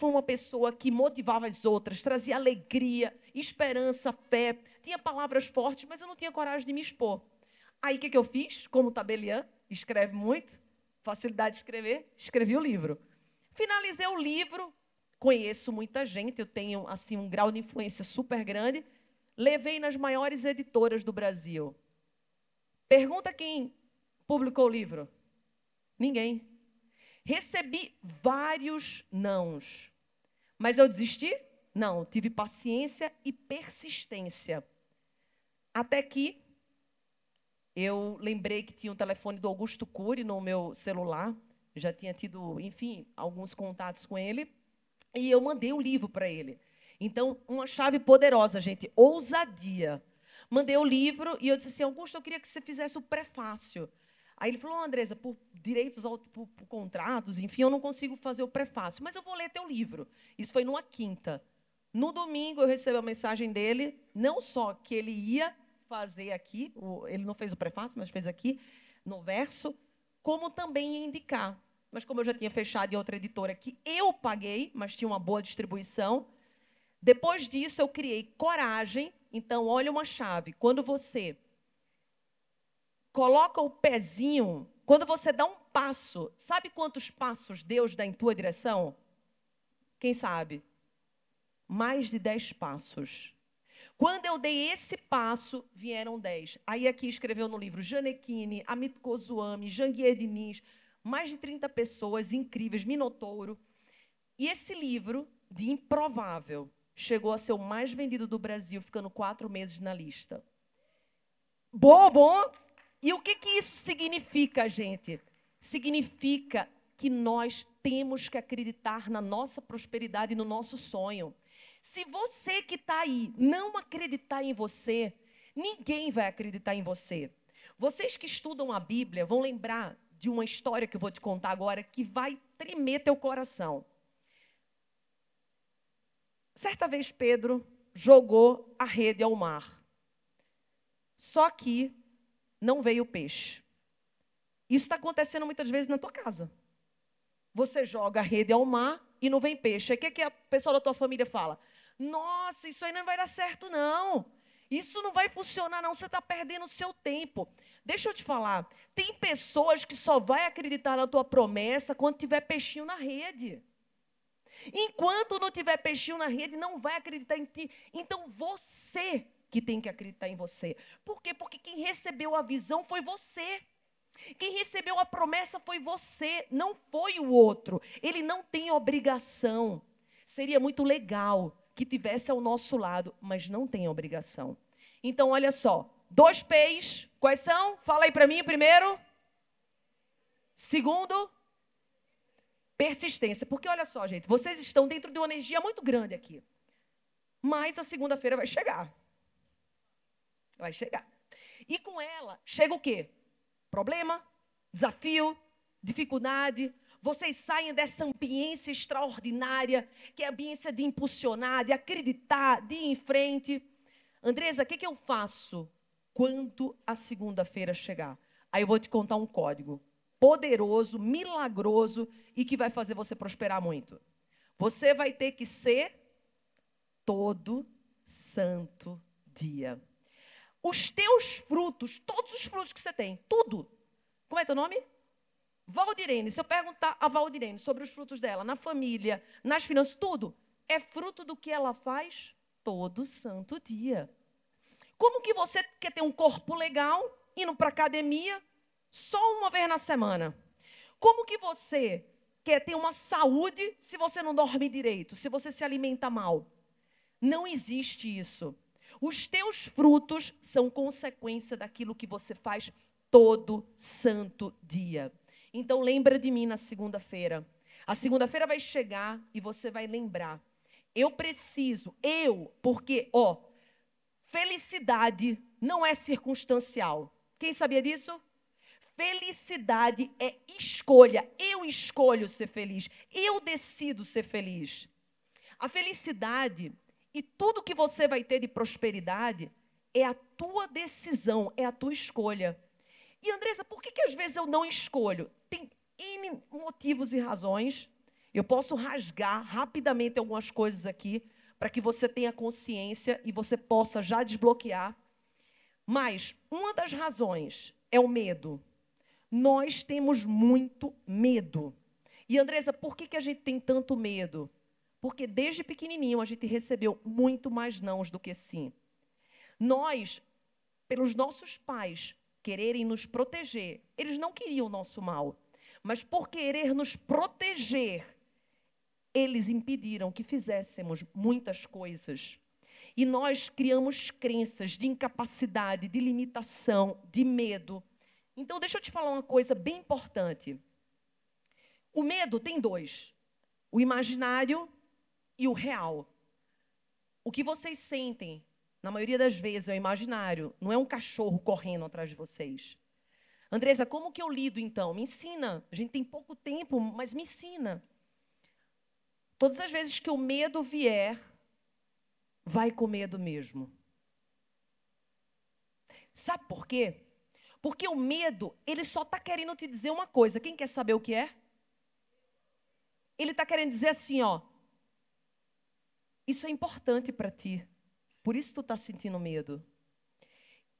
Fui uma pessoa que motivava as outras, trazia alegria, esperança, fé, tinha palavras fortes, mas eu não tinha coragem de me expor. Aí o que, que eu fiz? Como tabeliã, escreve muito, facilidade de escrever, escrevi o livro. Finalizei o livro, conheço muita gente, eu tenho assim um grau de influência super grande, levei nas maiores editoras do Brasil. Pergunta quem publicou o livro? Ninguém. Recebi vários nãos. Mas eu desisti? Não, tive paciência e persistência. Até que eu lembrei que tinha um telefone do Augusto Cury no meu celular. Já tinha tido, enfim, alguns contatos com ele. E eu mandei o livro para ele. Então, uma chave poderosa, gente, ousadia. Mandei o livro e eu disse assim: Augusto, eu queria que você fizesse o prefácio. Aí ele falou, oh, Andresa, por direitos, por, por, contratos, enfim, eu não consigo fazer o prefácio, mas eu vou ler teu livro. Isso foi numa quinta. No domingo eu recebi a mensagem dele, não só que ele ia fazer aqui, ele não fez o prefácio, mas fez aqui, no verso, como também ia indicar. Mas como eu já tinha fechado em outra editora que eu paguei, mas tinha uma boa distribuição, depois disso eu criei coragem. Então, olha uma chave. Quando você coloca o pezinho, quando você dá um passo, sabe quantos passos Deus dá em tua direção? Quem sabe? Mais de dez passos. Quando eu dei esse passo, vieram dez. Aí aqui escreveu no livro Janequine, Amit Kozuami, Janguier Diniz, mais de 30 pessoas incríveis, Minotouro. E esse livro, de improvável, chegou a ser o mais vendido do Brasil, ficando quatro meses na lista. Bom, bom, e o que, que isso significa, gente? Significa que nós temos que acreditar na nossa prosperidade e no nosso sonho. Se você que está aí não acreditar em você, ninguém vai acreditar em você. Vocês que estudam a Bíblia vão lembrar de uma história que eu vou te contar agora que vai tremer teu coração. Certa vez Pedro jogou a rede ao mar. Só que não veio peixe. Isso está acontecendo muitas vezes na tua casa. Você joga a rede ao mar e não vem peixe. Aí o que, que a pessoa da tua família fala? Nossa, isso aí não vai dar certo, não. Isso não vai funcionar, não. Você está perdendo o seu tempo. Deixa eu te falar. Tem pessoas que só vai acreditar na tua promessa quando tiver peixinho na rede. Enquanto não tiver peixinho na rede, não vai acreditar em ti. Então você que tem que acreditar em você. Por quê? Porque quem recebeu a visão foi você. Quem recebeu a promessa foi você, não foi o outro. Ele não tem obrigação. Seria muito legal que tivesse ao nosso lado, mas não tem obrigação. Então, olha só, dois P's, quais são? Fala aí para mim primeiro. Segundo, persistência. Porque olha só, gente, vocês estão dentro de uma energia muito grande aqui. Mas a segunda-feira vai chegar. Vai chegar. E com ela chega o quê? Problema, desafio, dificuldade. Vocês saem dessa ambiência extraordinária, que é a ambiência de impulsionar, de acreditar, de ir em frente. Andresa, o que, que eu faço quando a segunda-feira chegar? Aí eu vou te contar um código poderoso, milagroso e que vai fazer você prosperar muito. Você vai ter que ser todo santo dia os teus frutos, todos os frutos que você tem, tudo. Como é teu nome? Valdirene. Se eu perguntar a Valdirene sobre os frutos dela, na família, nas finanças, tudo, é fruto do que ela faz todo santo dia. Como que você quer ter um corpo legal, indo para academia só uma vez na semana? Como que você quer ter uma saúde se você não dorme direito, se você se alimenta mal? Não existe isso. Os teus frutos são consequência daquilo que você faz todo santo dia. Então lembra de mim na segunda-feira. A segunda-feira vai chegar e você vai lembrar. Eu preciso, eu, porque, ó, felicidade não é circunstancial. Quem sabia disso? Felicidade é escolha. Eu escolho ser feliz. Eu decido ser feliz. A felicidade e tudo que você vai ter de prosperidade é a tua decisão, é a tua escolha. E Andresa, por que, que às vezes eu não escolho? Tem N motivos e razões. Eu posso rasgar rapidamente algumas coisas aqui para que você tenha consciência e você possa já desbloquear. Mas uma das razões é o medo. Nós temos muito medo. E Andresa, por que, que a gente tem tanto medo? Porque desde pequenininho a gente recebeu muito mais nãos do que sim. Nós, pelos nossos pais quererem nos proteger, eles não queriam o nosso mal, mas por querer nos proteger, eles impediram que fizéssemos muitas coisas. E nós criamos crenças de incapacidade, de limitação, de medo. Então, deixa eu te falar uma coisa bem importante. O medo tem dois: o imaginário e o real. O que vocês sentem, na maioria das vezes, é o imaginário, não é um cachorro correndo atrás de vocês. Andresa, como que eu lido então? Me ensina. A gente tem pouco tempo, mas me ensina. Todas as vezes que o medo vier, vai com medo mesmo. Sabe por quê? Porque o medo, ele só está querendo te dizer uma coisa. Quem quer saber o que é? Ele está querendo dizer assim, ó. Isso é importante para ti. Por isso tu está sentindo medo.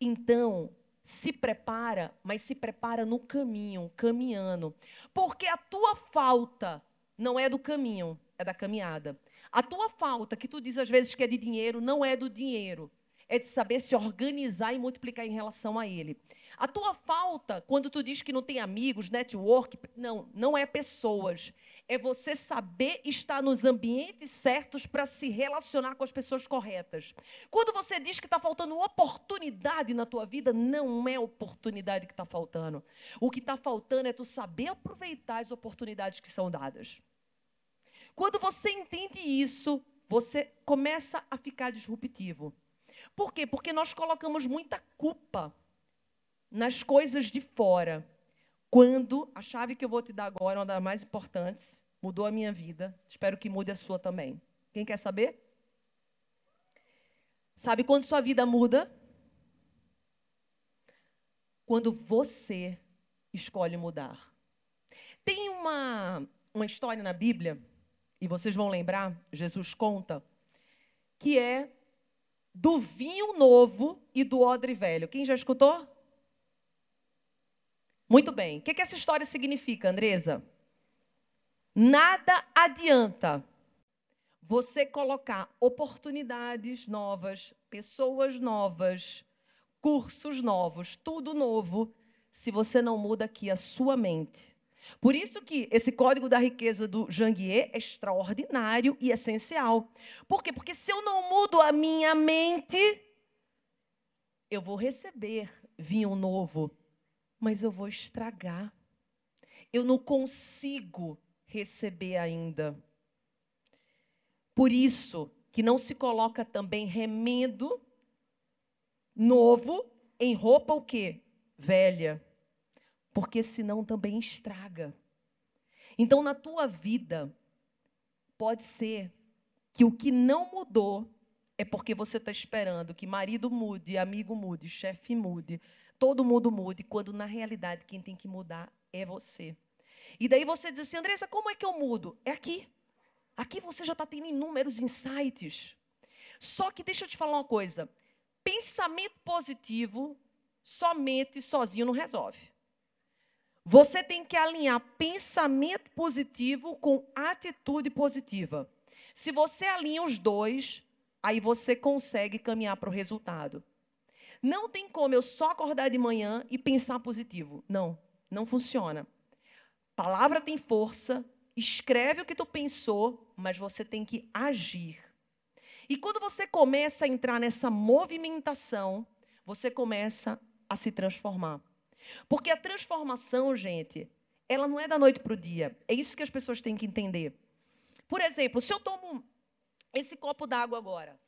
Então, se prepara, mas se prepara no caminho, caminhando. Porque a tua falta não é do caminho, é da caminhada. A tua falta, que tu diz às vezes que é de dinheiro, não é do dinheiro. É de saber se organizar e multiplicar em relação a ele. A tua falta, quando tu diz que não tem amigos, network, não, não é pessoas é você saber estar nos ambientes certos para se relacionar com as pessoas corretas. Quando você diz que está faltando oportunidade na tua vida, não é oportunidade que está faltando. O que está faltando é tu saber aproveitar as oportunidades que são dadas. Quando você entende isso, você começa a ficar disruptivo. Por quê? Porque nós colocamos muita culpa nas coisas de fora quando a chave que eu vou te dar agora uma das mais importantes, mudou a minha vida, espero que mude a sua também. Quem quer saber? Sabe quando sua vida muda? Quando você escolhe mudar. Tem uma, uma história na Bíblia, e vocês vão lembrar, Jesus conta, que é do vinho novo e do odre velho. Quem já escutou? Muito bem. O que, essa história significa, Andresa? Nada adianta você colocar oportunidades novas, pessoas novas, cursos novos, tudo novo, se você não muda aqui a sua mente. Por isso que esse código da riqueza do Janguier é extraordinário e essencial. Por quê? Porque se eu não mudo a minha mente, eu vou receber vinho novo, mas eu vou estragar. Eu não consigo receber ainda. Por isso que não se coloca também remendo novo em roupa o quê? Velha. Porque senão também estraga. Então na tua vida pode ser que o que não mudou é porque você está esperando que marido mude, amigo mude, chefe mude, todo mundo mude, quando na realidade quem tem que mudar é você. E daí você diz assim, Andressa, como é que eu mudo? É aqui. Aqui você já está tendo inúmeros insights. Só que deixa eu te falar uma coisa: pensamento positivo somente sozinho não resolve. Você tem que alinhar pensamento positivo com atitude positiva. Se você alinha os dois, aí você consegue caminhar para o resultado. Não tem como eu só acordar de manhã e pensar positivo. Não, não funciona. Palavra tem força, escreve o que tu pensou, mas você tem que agir. E quando você começa a entrar nessa movimentação, você começa a se transformar. Porque a transformação, gente, ela não é da noite para o dia. É isso que as pessoas têm que entender. Por exemplo, se eu tomo esse copo d'água agora,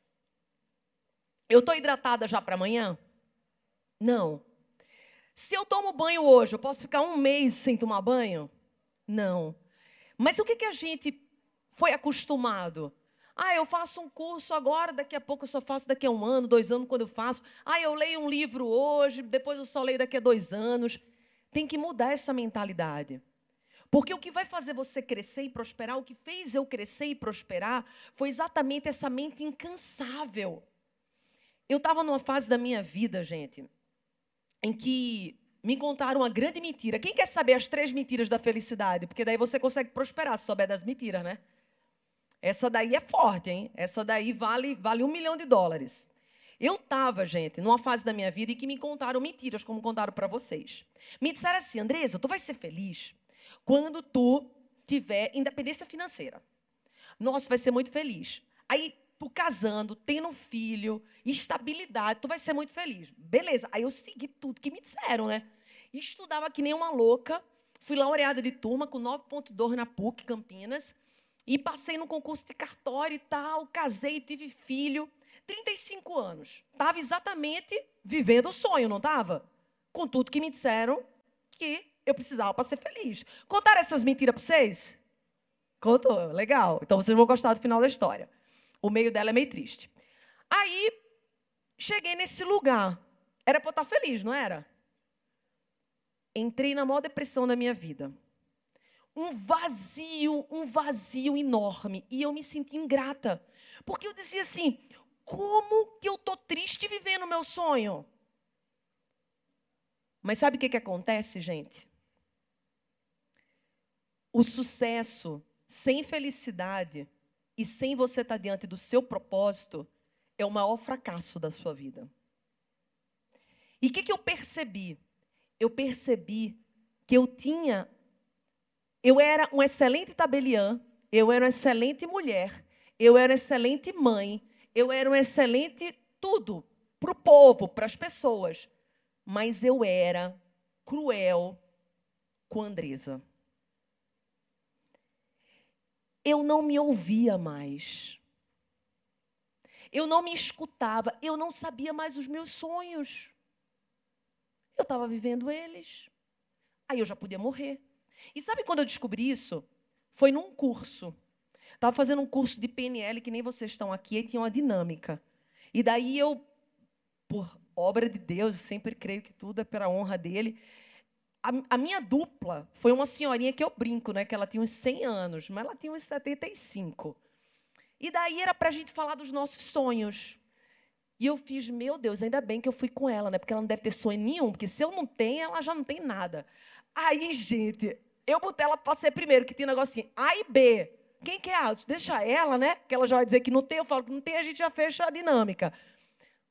eu estou hidratada já para amanhã? Não. Se eu tomo banho hoje, eu posso ficar um mês sem tomar banho? Não. Mas o que, que a gente foi acostumado? Ah, eu faço um curso agora, daqui a pouco eu só faço daqui a um ano, dois anos, quando eu faço. Ah, eu leio um livro hoje, depois eu só leio daqui a dois anos. Tem que mudar essa mentalidade. Porque o que vai fazer você crescer e prosperar, o que fez eu crescer e prosperar, foi exatamente essa mente incansável. Eu estava numa fase da minha vida, gente, em que me contaram uma grande mentira. Quem quer saber as três mentiras da felicidade? Porque daí você consegue prosperar se souber das mentiras, né? Essa daí é forte, hein? Essa daí vale, vale um milhão de dólares. Eu estava, gente, numa fase da minha vida em que me contaram mentiras, como contaram para vocês. Me disseram assim, Andresa, tu vai ser feliz quando tu tiver independência financeira. Nossa, vai ser muito feliz. Aí tu casando, tendo um filho, estabilidade, tu vai ser muito feliz. Beleza. Aí eu segui tudo que me disseram, né? Estudava que nem uma louca. Fui laureada de turma com 9.2 na PUC, Campinas. E passei no concurso de cartório e tal. Casei, tive filho. 35 anos. Estava exatamente vivendo o sonho, não estava? Com tudo que me disseram que eu precisava para ser feliz. Contaram essas mentiras para vocês? Contou, legal. Então vocês vão gostar do final da história. O meio dela é meio triste. Aí, cheguei nesse lugar. Era para eu estar feliz, não era? Entrei na maior depressão da minha vida. Um vazio, um vazio enorme. E eu me senti ingrata. Porque eu dizia assim: como que eu tô triste vivendo o meu sonho? Mas sabe o que, que acontece, gente? O sucesso sem felicidade e sem você estar diante do seu propósito, é o maior fracasso da sua vida. E o que, que eu percebi? Eu percebi que eu tinha. Eu era um excelente tabeliã, eu era uma excelente mulher, eu era uma excelente mãe, eu era um excelente tudo para o povo, para as pessoas. Mas eu era cruel com Andresa eu não me ouvia mais. Eu não me escutava, eu não sabia mais os meus sonhos. Eu estava vivendo eles. Aí eu já podia morrer. E sabe quando eu descobri isso? Foi num curso. Estava fazendo um curso de PNL, que nem vocês estão aqui, e tinha uma dinâmica. E daí eu, por obra de Deus, sempre creio que tudo é pela honra dele, a, a, minha dupla foi uma senhorinha que eu brinco, né? Que ela tinha uns 100 anos, mas ela tinha uns 75. E daí era para a gente falar dos nossos sonhos. E eu fiz, meu Deus, ainda bem que eu fui com ela, né? Porque ela não deve ter sonho nenhum, porque se eu não tenho, ela já não tem nada. Aí, gente, eu botei ela para ser primeiro, que tem um negocinho A e B. Quem quer A? Deixa ela, né? Que ela já vai dizer que não tem, eu falo que não tem, a gente já fecha a dinâmica.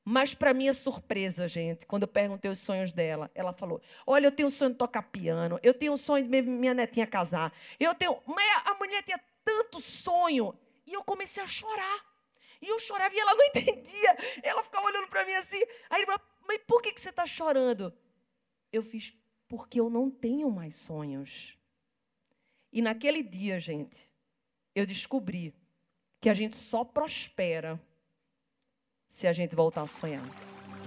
Mas, para minha surpresa, gente, quando eu perguntei os sonhos dela, ela falou: Olha, eu tenho o sonho de tocar piano, eu tenho o sonho de minha netinha casar, eu tenho. Mas a mulher tinha tanto sonho. E eu comecei a chorar. E eu chorava e ela não entendia. Ela ficava olhando para mim assim. Aí falou: Mas por que, que você está chorando? Eu fiz: Porque eu não tenho mais sonhos. E naquele dia, gente, eu descobri que a gente só prospera se a gente voltar a sonhar.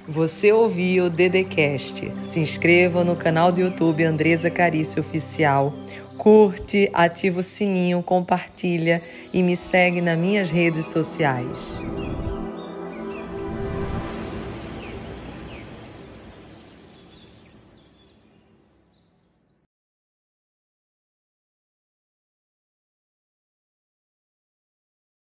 Você ouviu o Dedecast. Se inscreva no canal do YouTube Andresa Carício Oficial. Curte, ativa o sininho, compartilha e me segue nas minhas redes sociais.